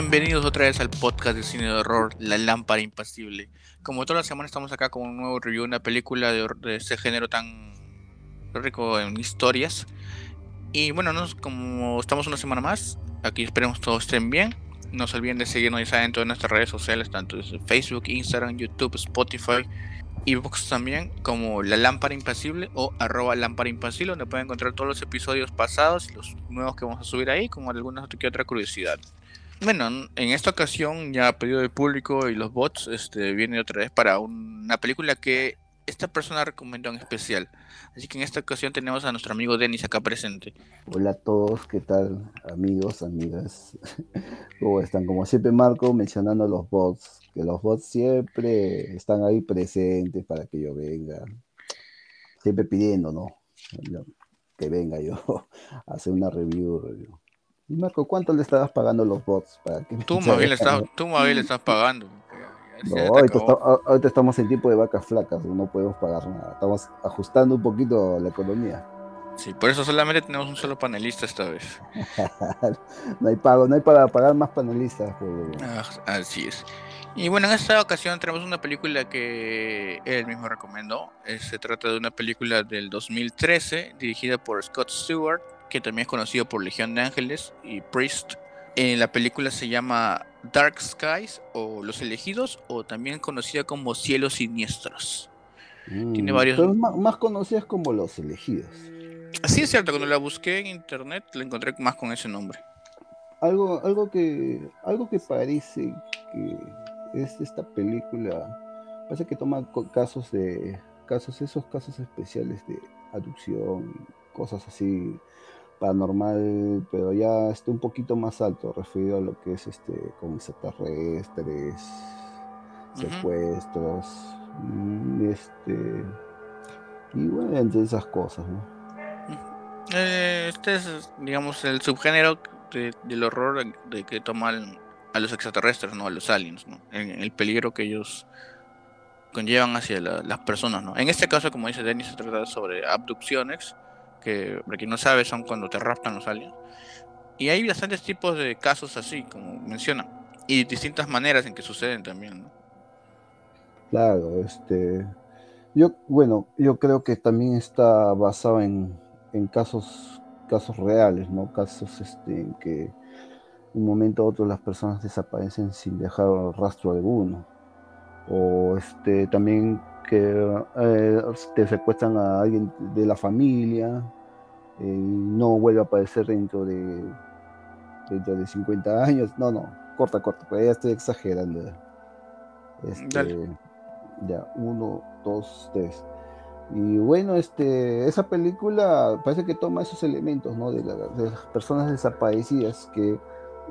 Bienvenidos otra vez al podcast de cine de horror, La Lámpara Impasible. Como toda la semana estamos acá con un nuevo review de una película de, de este género tan rico en historias. Y bueno, como estamos una semana más, aquí esperemos todos estén bien. No se olviden de seguirnos, ya en todas nuestras redes sociales, tanto Facebook, Instagram, YouTube, Spotify, Evox también, como La Lámpara Impasible o arroba Lámpara Impasible, donde pueden encontrar todos los episodios pasados los nuevos que vamos a subir ahí, con alguna otra curiosidad. Bueno, en esta ocasión, ya a pedido del público y los bots, este, viene otra vez para una película que esta persona recomendó en especial. Así que en esta ocasión tenemos a nuestro amigo Denis acá presente. Hola a todos, ¿qué tal? Amigos, amigas. ¿Cómo están? Como siempre Marco mencionando los bots, que los bots siempre están ahí presentes para que yo venga. Siempre pidiendo, ¿no? Que venga yo a hacer una review. Y Marco, ¿cuánto le estabas pagando los bots? Para que tú, más bien le estás, tú le estás pagando. No, ahorita, estamos en tiempo de vacas flacas, no podemos pagar nada. Estamos ajustando un poquito la economía. Sí, por eso solamente tenemos un solo panelista esta vez. no hay pago, no hay para pagar más panelistas. Ah, así es. Y bueno, en esta ocasión tenemos una película que él mismo recomendó. Eh, se trata de una película del 2013 dirigida por Scott Stewart que también es conocido por Legión de Ángeles y Priest. En la película se llama Dark Skies o Los Elegidos o también conocida como Cielos Siniestros. Tiene mm, varios... más, más conocidas como Los Elegidos. Sí, es cierto, cuando la busqué en internet la encontré más con ese nombre. Algo, algo, que, algo que parece que es esta película, parece que toma casos de casos, esos casos especiales de aducción, cosas así paranormal, pero ya está un poquito más alto, referido a lo que es este con extraterrestres, secuestros, mm, este y bueno, entre esas cosas, ¿no? Eh, este es, digamos, el subgénero del horror de que toman a los extraterrestres, ¿no? A los aliens, ¿no? En, el peligro que ellos conllevan hacia las personas, ¿no? En este caso, como dice Denis, se trata sobre abducciones que para quien no sabe son cuando te raptan los aliens. Y hay bastantes tipos de casos así, como menciona, y distintas maneras en que suceden también, ¿no? Claro, este, yo, bueno, yo creo que también está basado en, en casos, casos reales, ¿no? Casos este, en que un momento a otro las personas desaparecen sin dejar rastro alguno. O este, también que eh, te secuestran a alguien de la familia y eh, no vuelve a aparecer dentro de dentro de 50 años. No, no, corta, corta, pues ya estoy exagerando. Este, ya, uno, dos, tres. Y bueno, este, esa película parece que toma esos elementos, ¿no? De, de las personas desaparecidas que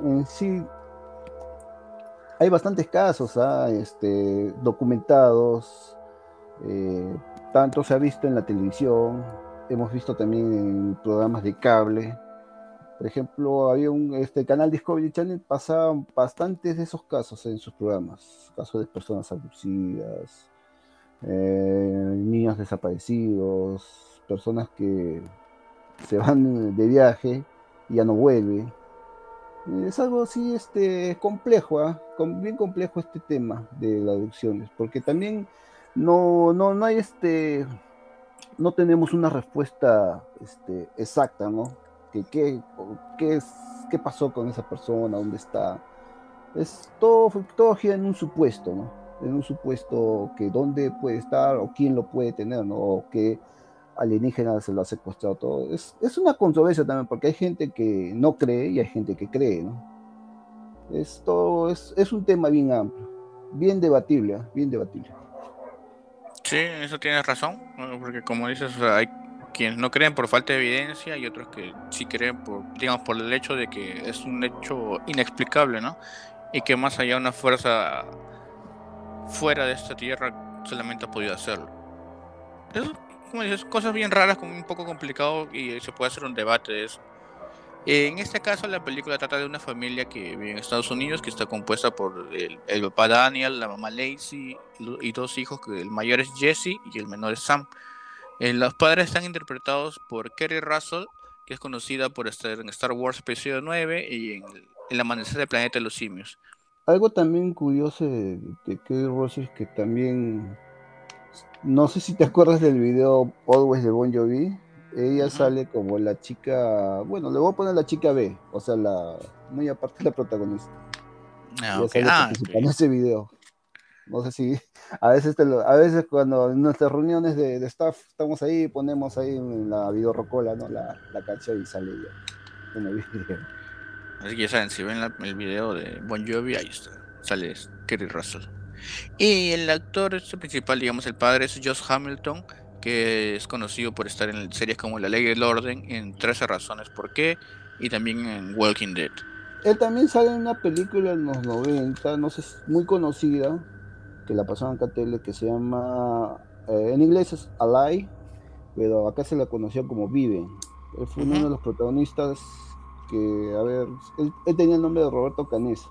en sí hay bastantes casos ¿ah? este, documentados eh, tanto se ha visto en la televisión, hemos visto también en programas de cable. Por ejemplo, había un este canal Discovery Channel pasaban bastantes de esos casos en sus programas, casos de personas abducidas, eh, niños desaparecidos, personas que se van de viaje y ya no vuelven. Es algo así este, complejo, ¿ah? bien complejo este tema de las adopciones, porque también no, no, no hay este, no tenemos una respuesta este, exacta, ¿no? Que, qué, qué, es, ¿Qué pasó con esa persona? ¿Dónde está? Es todo, todo gira en un supuesto, ¿no? En un supuesto que dónde puede estar o quién lo puede tener, ¿no? O qué alienígena se lo ha secuestrado todo. Es, es una controversia también, porque hay gente que no cree y hay gente que cree, ¿no? Esto es, es un tema bien amplio, bien debatible, ¿eh? bien debatible. Sí, eso tienes razón, porque como dices, hay quienes no creen por falta de evidencia y otros que sí creen por, digamos, por el hecho de que es un hecho inexplicable, ¿no? Y que más allá una fuerza fuera de esta tierra solamente ha podido hacerlo. Eso, como dices, cosas bien raras, como un poco complicado y se puede hacer un debate de eso. En este caso, la película trata de una familia que vive en Estados Unidos, que está compuesta por el, papá Daniel, la mamá Lacey y dos hijos, que el mayor es Jesse y el menor es Sam. Eh, los padres están interpretados por Kerry Russell, que es conocida por estar en Star Wars Episodio 9 y en El amanecer del planeta de los simios. Algo también curioso de, de Kelly es que también, no sé si te acuerdas del video Always de Bon Jovi, ella sale como la chica, bueno, le voy a poner la chica B, o sea, la muy aparte de la protagonista. Ah, okay. ah, en ese video. No sé si a veces a veces cuando en nuestras reuniones de, staff estamos ahí, ponemos ahí en la video rocola, ¿no? La, la canción y sale ya en el video. Así que ya saben, si ven el video de Bon Jovi, ahí está, sale Kerry Russell. Y el actor este principal, digamos, el padre es Josh Hamilton, que es conocido por estar en series como La Ley del Orden, en 13 razones por qué, y también en Walking Dead. Él también sale en una película en los 90, no sé, muy conocida, que la pasaron en tele, que se llama, eh, en inglés es Alive, pero acá se la conoció como Viven. Él fue uno de los protagonistas que, a ver, él, tenía el nombre de Roberto Canesa.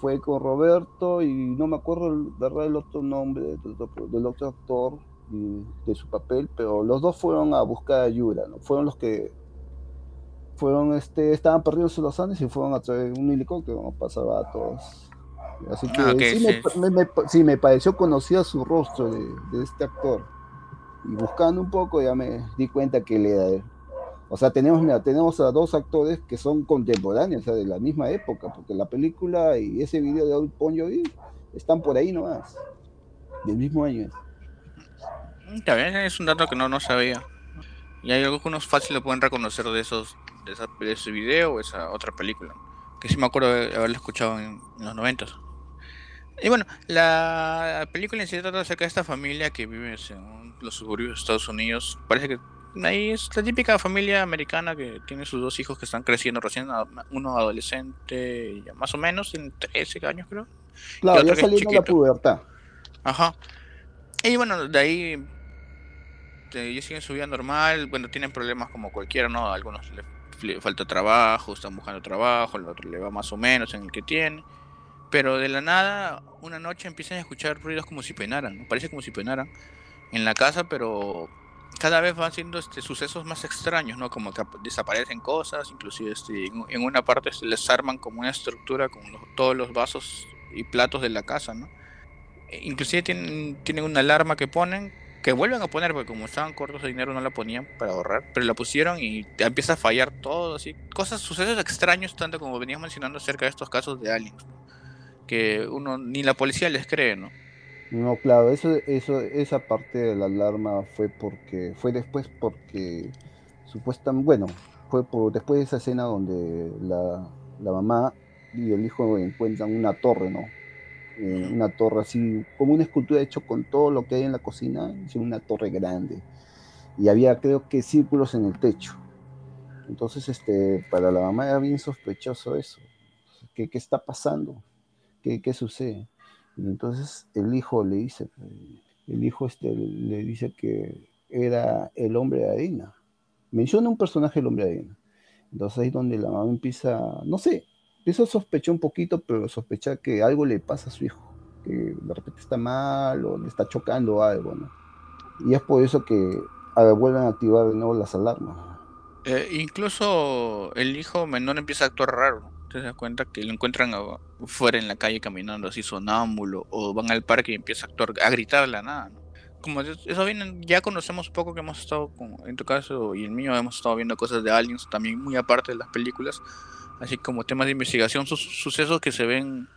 Fue con Roberto y no me acuerdo, verdad, el otro nombre del, del otro actor de su papel, pero los dos fueron a buscar ayuda, ¿no? Fueron los que fueron, este, estaban perdidos en los Andes y fueron a traer un helicóptero, ¿no? pasaba a todos. Así que ah, sí, Me, pareció conocido su rostro de, este actor. Y buscando un poco ya me di cuenta que le era él. O sea, tenemos, mira, tenemos a dos actores que son contemporáneos, o sea, de la misma época, porque la película y ese video de Old Bon están por ahí nomás, del mismo año. También es un dato que no, no sabía. Y hay algunos fácil lo pueden reconocer de esos de, ese video o esa otra película. Que sí me acuerdo de haberlo escuchado en, los noventas. Y bueno, la película en sí trata acerca de esta familia que vive en los suburbios de Estados Unidos. Parece que ahí es la típica familia americana que tiene sus dos hijos que están creciendo recién, uno adolescente, ya más o menos, en 13 años creo. Claro, ya saliendo la pubertad. Ajá. Y bueno, de ahí ellos siguen su vida normal, bueno, tienen problemas como cualquiera, ¿no? algunos le, falta trabajo, están buscando trabajo, al otro le va más o menos en el que tiene. Pero de la nada, una noche empiezan a escuchar ruidos como si penaran, parece como si penaran en la casa, pero cada vez van siendo este, sucesos más extraños, ¿no? Como que desaparecen cosas, inclusive este, en, una parte se les arman como una estructura con todos los vasos y platos de la casa, ¿no? E inclusive tienen, tienen una alarma que ponen que vuelven a poner, porque como estaban cortos de dinero no la ponían para ahorrar, pero la pusieron y empieza a fallar todo, así, cosas, sucesos extraños, tanto como veníamos mencionando acerca de estos casos de aliens, que uno ni la policía les cree, ¿no? No, claro, eso, eso, esa parte de la alarma fue porque, fue después porque supuestamente, bueno, fue por, después de esa escena donde la, la mamá y el hijo encuentran una torre, ¿no? Eh, una torre así, como una escultura hecho con todo lo que hay en la cocina, una torre grande. Y había, creo que, círculos en el techo. Entonces, este, para la mamá era bien sospechoso eso. ¿Qué, qué está pasando? ¿Qué, ¿Qué, sucede? Entonces el hijo le dice, el hijo este le dice que era el hombre de arena. Menciona un personaje el hombre de arena. Entonces ahí es donde la mamá empieza, no sé, eso sospechó un poquito, pero sospecha que algo le pasa a su hijo, que de repente está mal o le está chocando algo, ¿no? Y es por eso que vuelven a activar de nuevo las alarmas. Eh, incluso el hijo menor empieza a actuar raro, Te das cuenta que lo encuentran fuera en la calle caminando así sonámbulo, o van al parque y empieza a actuar, a gritar la nada, ¿no? Como eso viene, ya conocemos poco que hemos estado, en tu caso y el mío, hemos estado viendo cosas de aliens también muy aparte de las películas así como temas de investigación, sucesos que se ven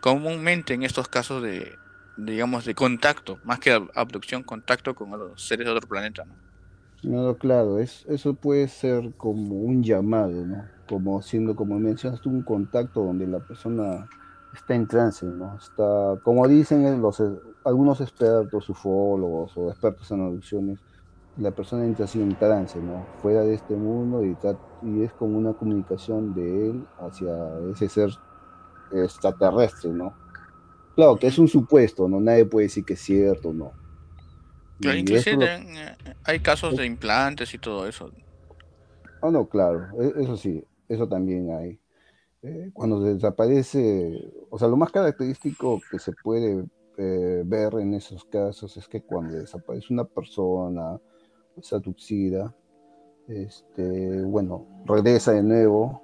comúnmente en estos casos de, digamos, de contacto, más que abducción, contacto con los seres de otro planeta, ¿no? No, claro, es, eso puede ser como un llamado, ¿no? Como siendo, como mencionas un contacto donde la persona está en trance, ¿no? Está, como dicen los, algunos expertos, ufólogos o expertos en abducciones, la persona entra así en trance, ¿no? Fuera de este mundo y, y es como una comunicación de él hacia ese ser extraterrestre, ¿no? Claro, que es un supuesto, ¿no? Nadie puede decir que es cierto, ¿no? inclusive eh, hay casos de implantes y todo eso. Ah, no, claro, e, eso sí, eso también hay. Eh, cuando desaparece, o sea, lo más característico que se puede eh, ver en esos casos es que cuando desaparece una persona, Satuxida, este, bueno, regresa de nuevo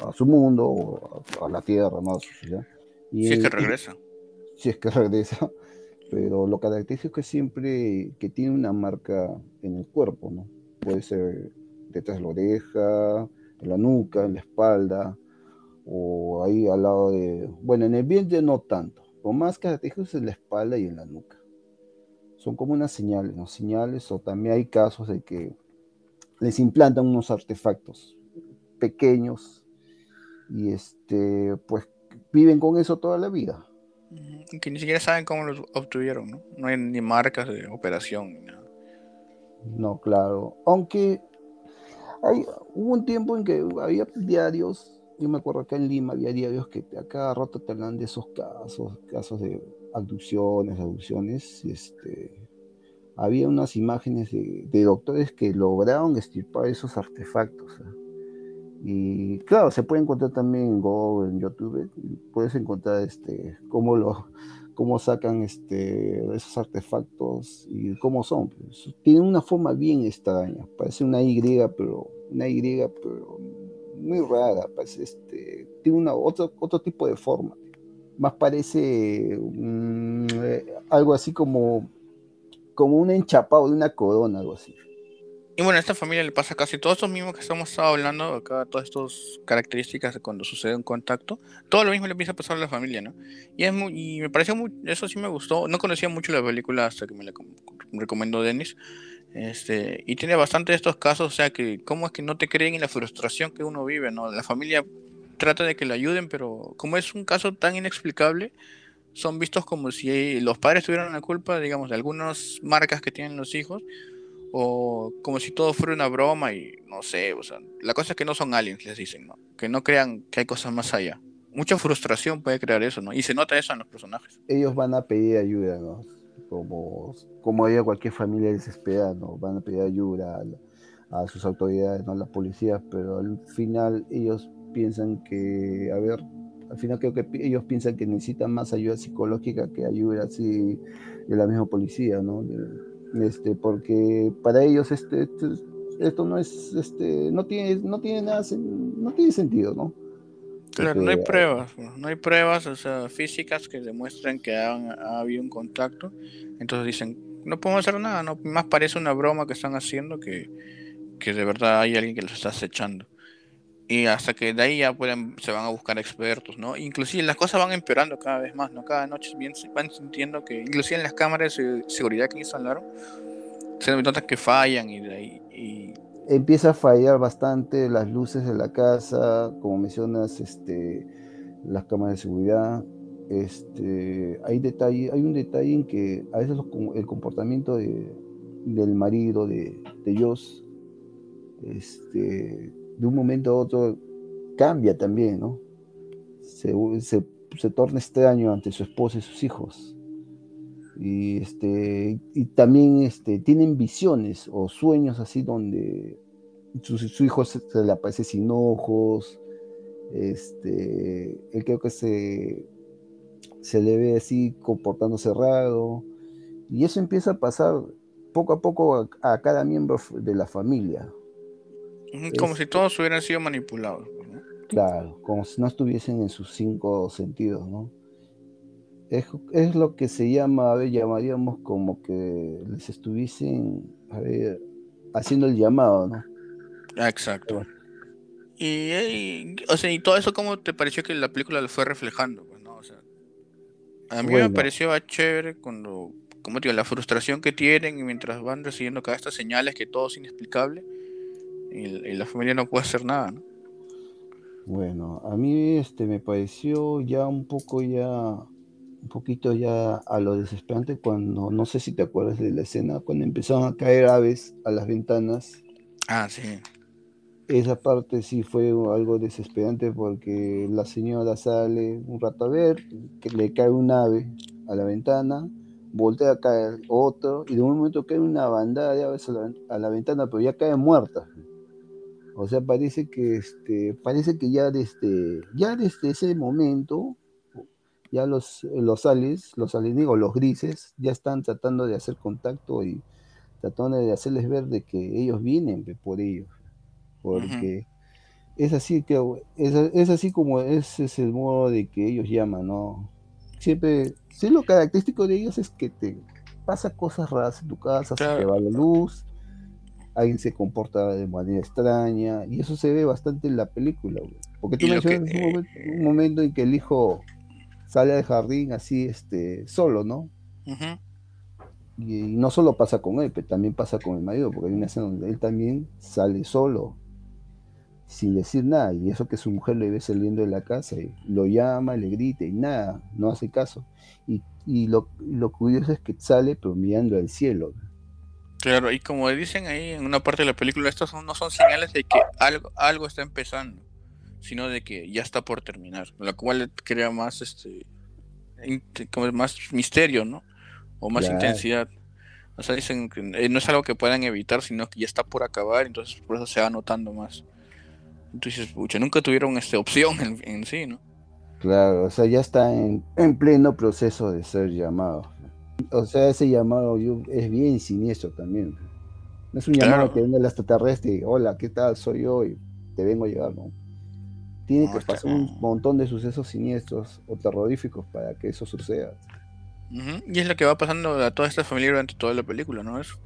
a su mundo o a, la tierra, ¿no? Y, si es que regresa. si es que regresa. Pero lo característico es que siempre que tiene una marca en el cuerpo, ¿no? Puede ser detrás de la oreja, en la nuca, en la espalda, o ahí al lado de... Bueno, en el vientre no tanto. Lo más característico es en la espalda y en la nuca. Son como unas señales, ¿no? Señales, o también hay casos de que les implantan unos artefactos pequeños y este, pues viven con eso toda la vida. Que ni siquiera saben cómo los obtuvieron, ¿no? No hay ni marcas de operación ni nada. No, claro. Aunque hay, hubo un tiempo en que había diarios, yo me acuerdo acá en Lima había diarios que a cada rato te hablan de esos casos, casos de abducciones, abducciones, este, había unas imágenes de, doctores que lograron estirpar esos artefactos. ¿eh? Y claro, se puede encontrar también en Google, en YouTube, puedes encontrar este, cómo, lo, cómo sacan este, esos artefactos y cómo son. Tienen una forma bien extraña, parece una Y, pero una Y, pero muy rara, parece este, tiene una, otro, otro tipo de forma. Más parece mm, eh, algo así como como un enchapado de una corona, algo así. Y bueno, a esta familia le pasa casi todo esto mismo que estamos hablando acá, todas estas características de cuando sucede un contacto, todo lo mismo le empieza a pasar a la familia, ¿no? Y, es muy, y me pareció muy, eso sí me gustó, no conocía mucho la película hasta que me la recomendó Denis, este, y tiene bastante estos casos, o sea, que cómo es que no te creen en la frustración que uno vive, ¿no? La familia trata de que le ayuden, pero como es un caso tan inexplicable, son vistos como si los padres tuvieran la culpa, digamos, de algunas marcas que tienen los hijos, o como si todo fuera una broma y no sé, o sea, la cosa es que no son aliens, les dicen, ¿no? Que no crean que hay cosas más allá. Mucha frustración puede crear eso, ¿no? Y se nota eso en los personajes. Ellos van a pedir ayuda, ¿no? Como, como haya cualquier familia desesperada, ¿no? Van a pedir ayuda a, a sus autoridades, ¿no? A la policía, pero al final ellos piensan que, a ver, al final creo que ellos piensan que necesitan más ayuda psicológica que ayuda así de la misma policía, ¿no? Este, porque para ellos este, este, esto no es, este, no tiene, no tiene nada, no tiene sentido, ¿no? Claro, no hay pruebas, no hay pruebas o sea, físicas que demuestren que ha habido un contacto. Entonces dicen, no podemos hacer nada, no más parece una broma que están haciendo que, que de verdad hay alguien que los está acechando y hasta que de ahí ya pueden, se van a buscar expertos, ¿no? Inclusive las cosas van empeorando cada vez más, ¿no? Cada noche bien, van sintiendo que, inclusive en las cámaras de seguridad que instalaron, se nota que fallan y de ahí... Empieza a fallar bastante las luces de la casa, como mencionas, este, las cámaras de seguridad, este, hay, detalle, hay un detalle en que a veces el comportamiento de, del marido de, de Joss, este, de un momento a otro cambia también, ¿no? Se, se, torna extraño ante su esposa y sus hijos. Y, este, y también este, tienen visiones o sueños así donde su, su hijo se, le aparece sin ojos, este, él creo que se, se le ve así comportándose raro, y eso empieza a pasar poco a poco a cada miembro de la familia. Como si todos hubieran sido manipulados. Claro, como si no estuviesen en sus cinco sentidos, ¿no? Es, lo que se llama, a ver, llamaríamos como que les estuviesen, a ver, haciendo el llamado, ¿no? Exacto. Y, o sea, y todo eso, ¿cómo te pareció que la película lo fue reflejando? Pues, ¿no? o sea, a mí me pareció chévere cuando, como digo, la frustración que tienen y mientras van recibiendo cada estas señales que todo es inexplicable y, la familia no puede hacer nada, ¿no? Bueno, a mí este me pareció ya un poco ya un poquito ya a lo desesperante cuando no sé si te acuerdas de la escena cuando empezaron a caer aves a las ventanas. Ah, sí. Esa parte sí fue algo desesperante porque la señora sale un rato a ver, que le cae un ave a la ventana, voltea a caer otro y de un momento cae una bandada de aves a la, a la ventana, pero ya cae muerta. O sea, parece que este, parece que ya desde, ya desde ese momento, ya los, los aliens, los aliens, los grises, ya están tratando de hacer contacto y tratando de hacerles ver de que ellos vienen por ellos. Porque es así que es, así como ese es el modo de que ellos llaman, ¿no? Siempre, sí, lo característico de ellos es que te pasa cosas raras en tu casa, se te va la luz, alguien se comporta de manera extraña, y eso se ve bastante en la película, porque tú mencionas un, momento, en que el hijo sale al jardín así, este, solo, ¿no? y, no solo pasa con él, pero también pasa con el marido, porque hay una escena donde él también sale solo, sin decir nada, y eso que su mujer le ve saliendo de la casa, y lo llama, le grita y nada, no hace caso. Y, lo, curioso es que sale pero mirando al cielo. Claro, y como dicen ahí en una parte de la película, estos no son señales de que algo, algo está empezando, sino de que ya está por terminar, lo cual crea más este como más misterio, ¿no? O más intensidad. O sea, dicen que eh, no es algo que puedan evitar, sino que ya está por acabar, entonces por eso se va notando más. Entonces, pucha, nunca tuvieron esta opción en, sí, ¿no? Claro, o sea, ya está en, pleno proceso de ser llamado. O sea, ese llamado es bien siniestro también. No es un llamado que venga el extraterrestre hola, ¿qué tal? Soy yo y te vengo a llevar, ¿no? Tiene que pasar un montón de sucesos siniestros o terroríficos para que eso suceda. Y es lo que va pasando a toda esta familia durante toda la película, ¿no? Eso.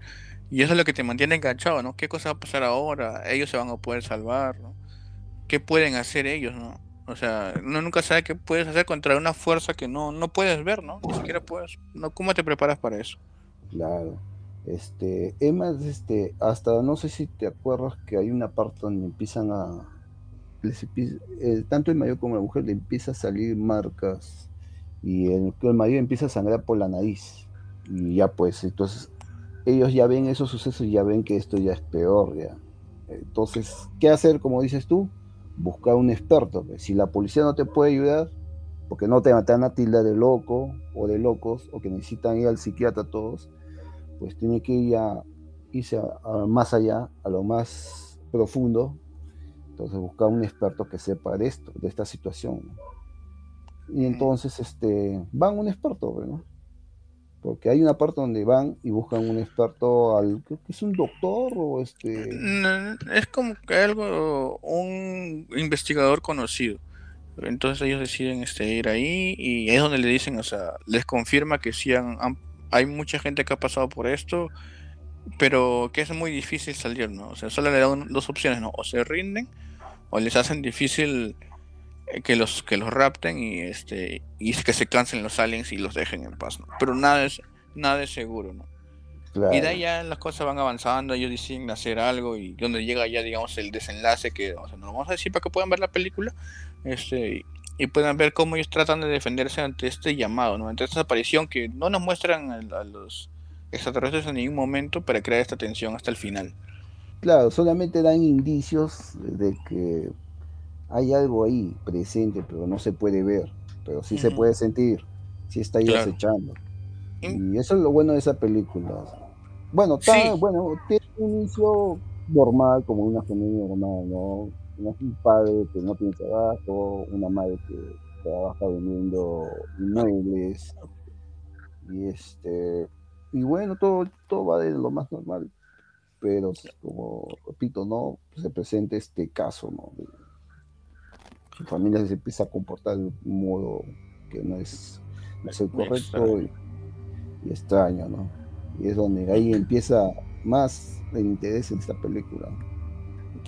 Y eso es lo que te mantiene enganchado, ¿no? ¿Qué cosa va a pasar ahora? Ellos se van a poder salvar, ¿no? ¿Qué pueden hacer ellos, ¿no? O sea, uno nunca sabe qué puedes hacer contra una fuerza que no, no puedes ver, ¿no? Ni siquiera puedes. ¿no? ¿Cómo te preparas para eso? Claro. Este, Emma, este, hasta no sé si te acuerdas que hay una parte donde empiezan a. tanto el mayor como la mujer le empieza a salir marcas y el, el marido empieza a sangrar por la nariz. Y ya pues, entonces ellos ya ven esos sucesos y ya ven que esto ya es peor ya. Entonces, ¿qué hacer como dices tú? Buscar un experto. Si la policía no te puede ayudar, porque no te matan a tilda de loco o de locos, o que necesitan ir al psiquiatra todos, pues tiene que ir a, irse más allá, a lo más profundo. Entonces buscar un experto que sepa de esto, de esta situación. Y entonces este, van un experto, ¿no? Porque hay una parte donde van y buscan un experto, al, creo que es un doctor o este... Es como que algo, un investigador conocido. Entonces ellos deciden este, ir ahí y es donde le dicen, o sea, les confirma que sí hay mucha gente que ha pasado por esto, pero que es muy difícil salir, ¿no? O sea, solo le dan dos opciones, ¿no? O se rinden o les hacen difícil eh, que los que los rapten y este y que se cansen los aliens y los dejen en paz ¿no? pero nada es nada es seguro no y de ahí ya las cosas van avanzando ellos deciden hacer algo y donde llega ya digamos el desenlace que o sea, no lo vamos a decir para que puedan ver la película este y puedan ver cómo ellos tratan de defenderse ante este llamado no ante esta aparición que no nos muestran a, los extraterrestres en ningún momento para crear esta tensión hasta el final claro solamente dan indicios de que hay algo ahí presente, pero no se puede ver, pero sí se puede sentir, sí está ahí acechando. Y eso es lo bueno de esa película. Bueno, bueno, tiene un inicio normal, como una familia normal, ¿no? Un padre que no tiene trabajo, una madre que trabaja vendiendo inmuebles, y este, y bueno, todo, todo va de lo más normal, pero como repito, no se presenta este caso, ¿no? su familia se empieza a comportar de un modo que no es, el correcto y, extraño, ¿no? Y es donde ahí empieza más el interés en esta película.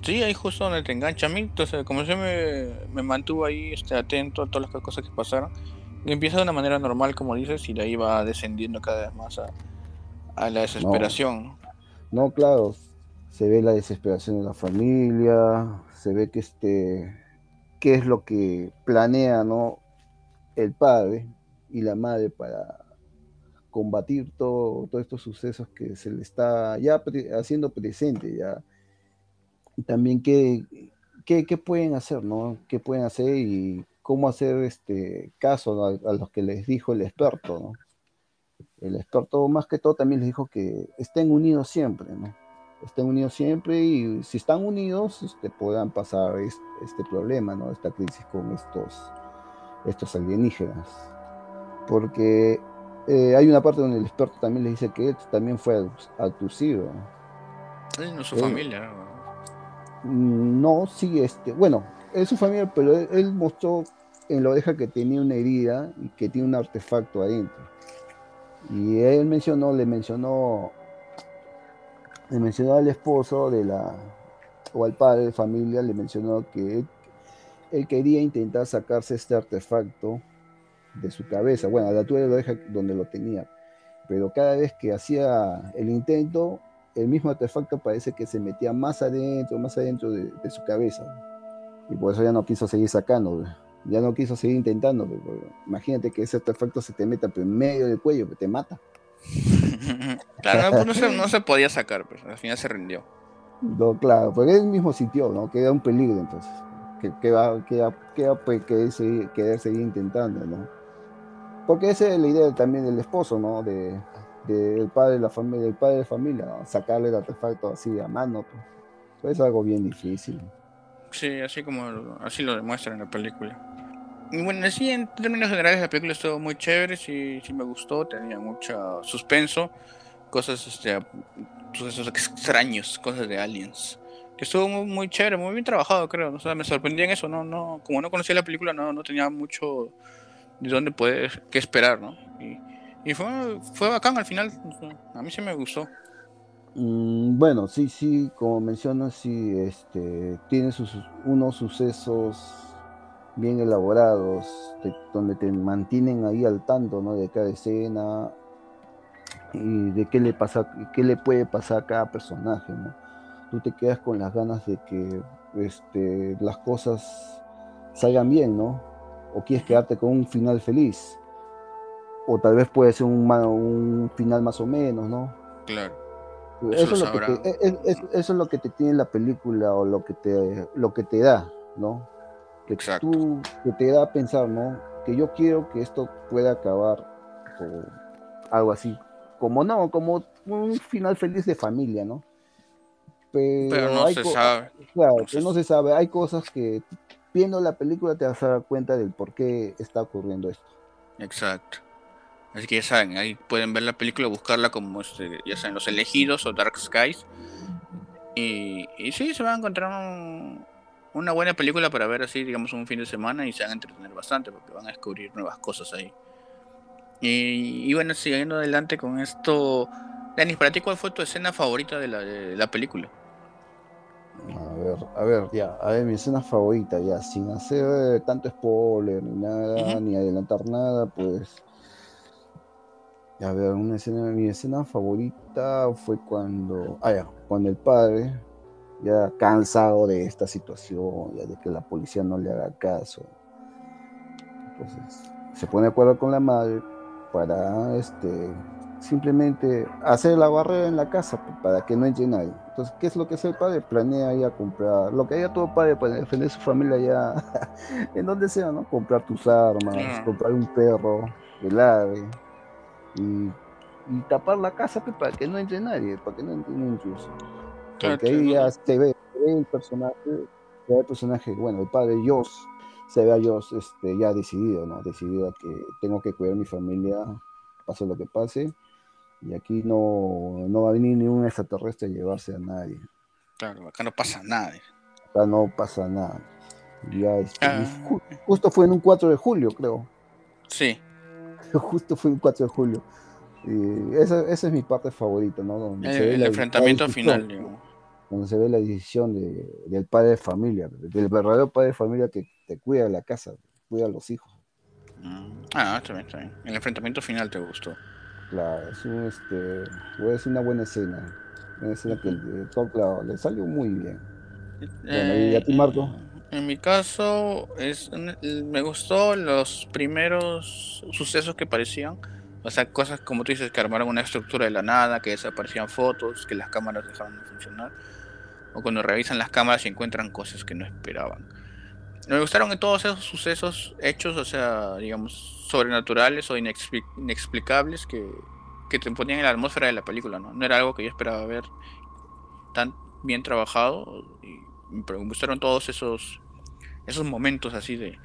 Sí, ahí justo donde te engancha a mí, entonces como yo me, me mantuvo ahí este, atento a todas las cosas que pasaron, y empieza de una manera normal, como dices, y de ahí va descendiendo cada vez más a, a la desesperación. no, claro, se ve la desesperación de la familia, se ve que este qué es lo que planea ¿no? el padre y la madre para combatir todo, todos estos sucesos que se le está ya haciendo presente ya. También qué, qué, qué, pueden hacer no qué pueden hacer y cómo hacer este caso a, a, los que les dijo el experto no el experto más que todo también les dijo que estén unidos siempre no estén unidos siempre y si están unidos este, puedan pasar este, problema, ¿no? esta crisis con estos, estos alienígenas. Porque eh, hay una parte donde el experto también le dice que él también fue abducido. Sí, no su familia. Mm, no, sí, este, bueno, es su familia, pero él, mostró en la oreja que tenía una herida y que tiene un artefacto adentro. Y él mencionó, le mencionó, le mencionó al esposo de la, o al padre de familia, le mencionó que él, quería intentar sacarse este artefacto de su cabeza, bueno, a la altura de la oreja donde lo tenía, pero cada vez que hacía el intento, el mismo artefacto parece que se metía más adentro, más adentro de, su cabeza. Y por eso ya no quiso seguir sacando, ya no quiso seguir intentando. Imagínate que ese artefacto se te meta en medio del cuello, que te mata. claro, no, se, no, se, podía sacar, pero al final se rindió. No, claro, porque él mismo sintió, ¿no? Que era un peligro entonces. Que, que va, que, que, pues, que seguir, querer seguir intentando, ¿no? Porque esa es la idea también del esposo, ¿no? De, del padre de la familia, del padre de familia, sacarle el artefacto así a mano, pues. pues. es algo bien difícil. Sí, así como así lo demuestra en la película. Bueno, así en términos generales la película estuvo muy chévere, sí, sí me gustó, tenía mucho suspenso, cosas, este, sucesos extraños, cosas de aliens. Que estuvo muy, chévere, muy bien trabajado, creo. O sea, me sorprendía en eso, no, no, como no conocía la película, no, no tenía mucho de dónde poder, qué esperar, ¿no? Y, y fue, fue bacán al final. A mí sí me gustó. Mm, bueno, sí, sí, como mencionas, sí, este, tiene sus, unos sucesos bien elaborados, donde te mantienen ahí al tanto, ¿no? De cada escena y de qué le pasa, qué le puede pasar a cada personaje, ¿no? Tú te quedas con las ganas de que este, las cosas salgan bien, ¿no? O quieres quedarte con un final feliz o tal vez puede ser un, un final más o menos, ¿no? Claro. Eso, es lo que te, eso es lo que te tiene la película o lo que te, lo que te da, ¿no? Que Exacto. tú que te da a pensar, ¿no? Que yo quiero que esto pueda acabar o algo así. Como no, como un final feliz de familia, ¿no? Pero, no se sabe. Claro, no se... no se sabe. Hay cosas que viendo la película te vas a dar cuenta del por qué está ocurriendo esto. Exacto. Así que ya saben, ahí pueden ver la película, buscarla como este, ya saben, Los Elegidos o Dark Skies. Y, y sí, se van a encontrar una buena película para ver así, digamos, un fin de semana y se van a entretener bastante porque van a descubrir nuevas cosas ahí. Y, bueno, siguiendo adelante con esto, Denis, ¿para ti cuál fue tu escena favorita de la, película? A ver, a ver, ya, a ver, mi escena favorita, ya, sin hacer tanto spoiler ni nada, ni adelantar nada, pues a ver, una escena, mi escena favorita fue cuando, ah, cuando el padre, ya cansado de esta situación, ya de que la policía no le haga caso, entonces se pone de acuerdo con la madre para este simplemente hacer la barrera en la casa para que no entre nadie. Entonces, ¿qué es lo que hace el padre? Planea ya comprar, lo que haya todo padre para defender su familia ya en donde sea, ¿no? Comprar tus armas, comprar un perro, el ave, y, tapar la casa pues, para que no entre nadie, para que no entre un intruso. Porque ahí ya se ve, el personaje, el personaje, bueno, el padre Dios, se ve a Dios este, ya decidido, ¿no? Decidido a que tengo que cuidar a mi familia, pase lo que pase, y aquí no, no va a venir ningún extraterrestre a llevarse a nadie. Claro, acá no pasa nada. Acá no pasa nada. Ya, este, ah. justo fue en un 4 de julio, creo. Sí. justo fue un 4 de julio. Y esa, esa es mi parte favorita, ¿no? Donde se ve el enfrentamiento final, Donde se ve la decisión de, del padre de familia, del verdadero padre de familia que te cuida la casa, cuida a los hijos. Mm. Ah, está bien, está bien. El enfrentamiento final te gustó. Claro, es, un, este, es una buena escena. Una escena que claro, le salió muy bien. Bueno, ¿y a ti, Marco? Eh, en mi caso, es, me gustó los primeros sucesos que parecían. O sea, cosas como tú dices, que armaron una estructura de la nada, que desaparecían fotos, que las cámaras dejaron de funcionar. O cuando revisan las cámaras y encuentran cosas que no esperaban. Me gustaron todos esos sucesos hechos, o sea, digamos, sobrenaturales o inexplicables que, que te ponían en la atmósfera de la película, ¿no? No era algo que yo esperaba ver tan bien trabajado. Y me gustaron todos esos esos momentos así de,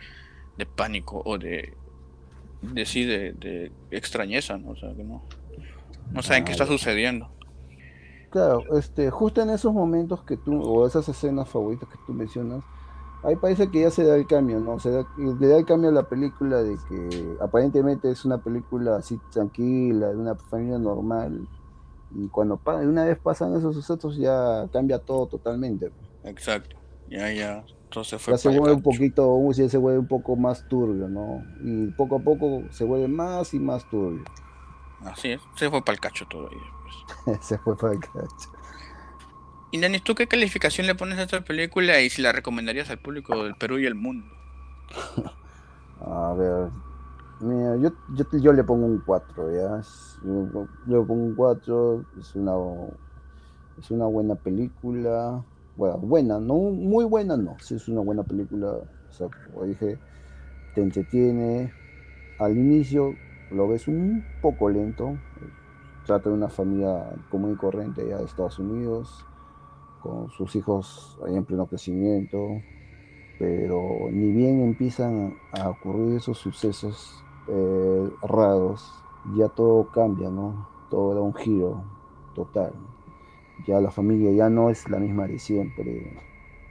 de pánico o de de sí de, extrañeza ¿no? o sea que no no saben qué está sucediendo claro, este, justo en esos momentos que tú, o esas escenas favoritas que tú mencionas, ahí parece que ya se da el cambio, ¿no? Se da, le da el cambio a la película de que aparentemente es una película así tranquila, de una familia normal. Y cuando una vez pasan esos sucesos ya cambia todo totalmente. Exacto, ya, ya. Entonces fue ya se vuelve un poquito, ya se vuelve un poco más turbio, ¿no? Y poco a poco se vuelve más y más turbio. Así es, se fue para el cacho todo ahí. Pues. se fue para el cacho. Y Dani, ¿tú qué calificación le pones a esta película y si la recomendarías al público del Perú y el mundo? a ver, mira, yo, yo, le pongo un 4, ¿ya? Yo, le pongo un 4, es una, es una buena película. Bueno, buena, no muy buena, no, sí es una buena película. O sea, como dije, te entretiene. Al inicio lo ves un poco lento. Trata de una familia común y corriente ya de Estados Unidos con sus hijos ahí en pleno crecimiento, pero ni bien empiezan a ocurrir esos sucesos eh, raros, ya todo cambia, ¿no? Todo da un giro total. Ya la familia ya no es la misma de siempre,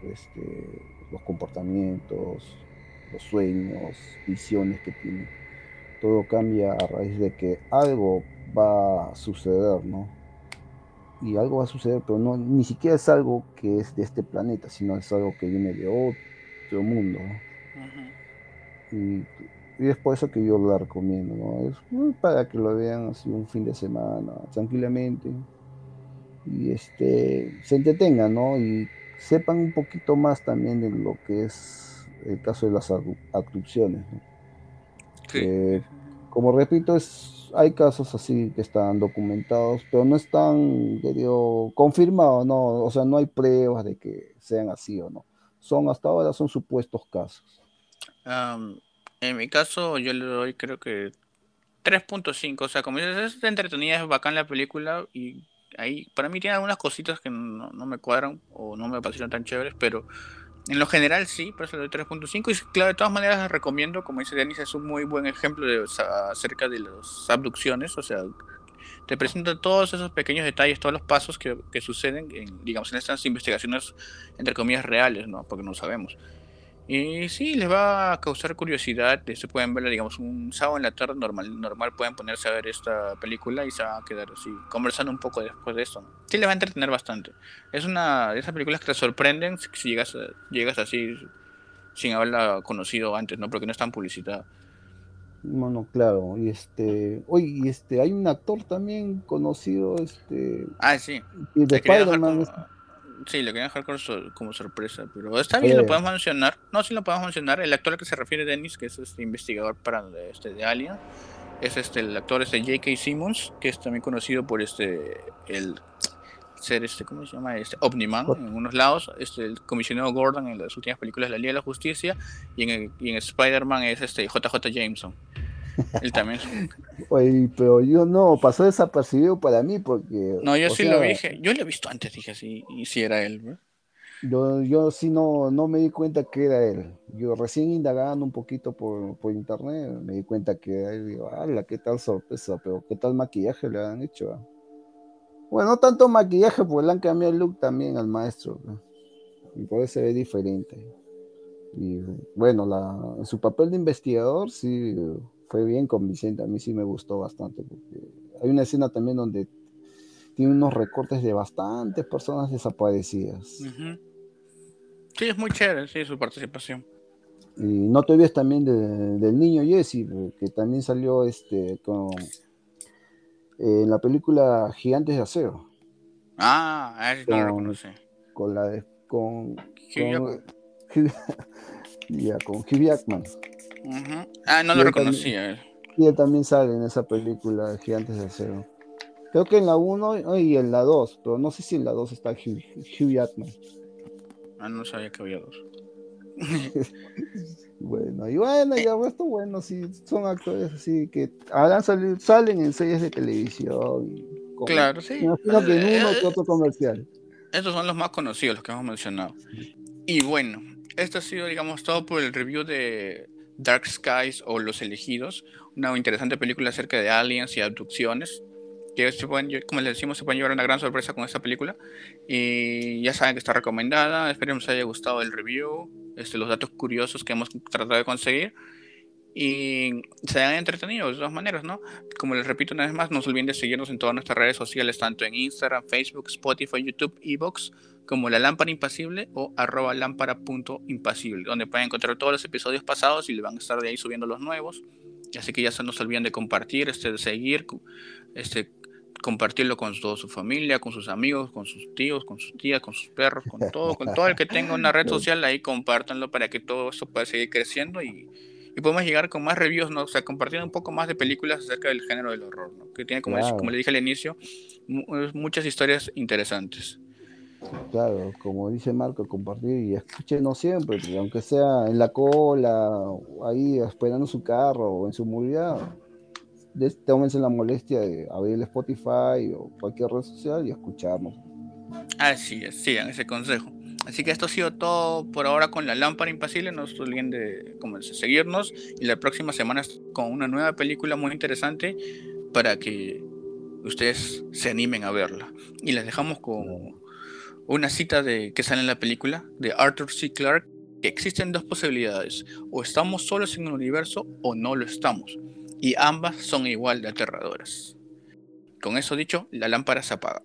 este, los comportamientos, los sueños, visiones que tienen. Todo cambia a raíz de que algo va a suceder, ¿no? y algo va a suceder, pero no, ni siquiera es algo que es de este planeta, sino es algo que viene de otro mundo. y, es por eso que yo la recomiendo, ¿no? Es para que lo vean así un fin de semana, tranquilamente, y este, se entretengan, ¿no? Y sepan un poquito más también de lo que es el caso de las abducciones. Como repito, es hay casos así que están documentados, pero no están, confirmados, no, o sea, no hay pruebas de que sean así o no. Son hasta ahora son supuestos casos. en mi caso, yo le doy creo que 3.5, o sea, como dices, es entretenida, es bacán la película y ahí para mí tiene algunas cositas que no, no me cuadran o no me parecieron tan chéveres, pero en lo general sí, por eso le doy 3.5 y claro, de todas maneras recomiendo, como dice Denis, es un muy buen ejemplo de, acerca de las abducciones, o sea, te presenta todos esos pequeños detalles, todos los pasos que, que suceden, en, digamos, en estas investigaciones, entre comillas, reales, ¿no? Porque no sabemos. Y sí, les va a causar curiosidad. Se pueden ver, digamos, un sábado en la tarde normal, normal pueden ponerse a ver esta película y se van a quedar así, conversando un poco después de esto. Sí, les va a entretener bastante. Es una de esas películas que te sorprenden si llegas, llegas así sin haberla conocido antes, ¿no? Porque no es tan publicitada. Bueno, claro, y este, oye, y este, hay un actor también conocido, este, ah, sí, y de Spider-Man, Sí, lo querían dejar como sorpresa, pero está bien, lo podemos mencionar. No, sí lo podemos mencionar. El actor al que se refiere Dennis, que es este investigador para este de Alien, es este el actor este J.K. Simmons, que es también conocido por este el ser este ¿cómo se llama? Este Omniman en unos lados, este el comisionado Gordon en las últimas películas de la Liga de la Justicia y en y en Spider-Man es este JJ Jameson. Él también. Oye, pero yo no, pasó desapercibido para mí porque. No, yo sí lo dije. Yo lo he visto antes, dije y si era él, Yo, yo sí no, no me di cuenta que era él. Yo recién indagando un poquito por, por internet me di cuenta que era él. Digo, ¡hala, qué tal sorpresa! Pero qué tal maquillaje le han hecho. Ah?". Bueno, no tanto maquillaje, porque le han cambiado el look también al maestro. Y por eso se ve diferente. Y bueno, la, su papel de investigador sí fue bien convincente, a mí sí me gustó bastante, porque hay una escena también donde tiene unos recortes de bastantes personas desaparecidas. Sí, es muy chévere, sí, su participación. Y no te olvides también del niño Jesse, que también salió este con en la película Gigantes de Acero. Ah, a ver, no lo Con la de, con, con, ya, con Hugh Jackman. Ah, no lo reconocía. y él también sale en esa película Gigantes de Acero. Creo que en la 1 y en la 2, pero no sé si en la 2 está Hugh, Hugh Jackman. Ah, no sabía que había dos. bueno, y bueno, ya esto bueno, sí, son actores así que salido, salen en series de televisión. Y claro, sí. Imagino que en uno que otro comercial. Estos son los más conocidos, los que hemos mencionado. Y bueno, esto ha sido, digamos, todo por el review de Dark Skies o Los Elegidos, una interesante película acerca de aliens y abducciones. que como les decimos, se pueden llevar una gran sorpresa con esta película. Y ya saben que está recomendada. Esperemos haya gustado el review, este, los datos curiosos que hemos tratado de conseguir. Y se hayan entretenido de todas maneras, ¿no? Como les repito una vez más, no se olviden de seguirnos en todas nuestras redes sociales, tanto en Instagram, Facebook, Spotify, YouTube, Evox, como La Lámpara Impasible o arroba lámpara.impasible, donde pueden encontrar todos los episodios pasados y le van a estar de ahí subiendo los nuevos. Así que ya se nos olviden de compartir, este, de seguir, este, compartirlo con toda su familia, con sus amigos, con sus tíos, con sus tías, con sus perros, con todo, con todo el que tenga una red social, ahí compártanlo para que todo esto pueda seguir creciendo y, y podemos llegar con más reviews, ¿no? O sea, compartiendo un poco más de películas acerca del género del horror, ¿no? Que tiene, como, como le dije al inicio, muchas historias interesantes. Claro, como dice Marco, compartir y escúchenos siempre, aunque sea en la cola, ahí esperando su carro o en su movilidad, tómense la molestia de abrir el Spotify o cualquier red social y escucharnos. Así es, sigan ese consejo. Así que esto ha sido todo por ahora con la lámpara impasible. No se olviden de seguirnos y la próxima semana con una nueva película muy interesante para que ustedes se animen a verla. Y les dejamos con una cita de que sale en la película de Arthur C. Clarke que existen dos posibilidades, o estamos solos en el universo o no lo estamos y ambas son igual de aterradoras. Con eso dicho, la lámpara se apaga.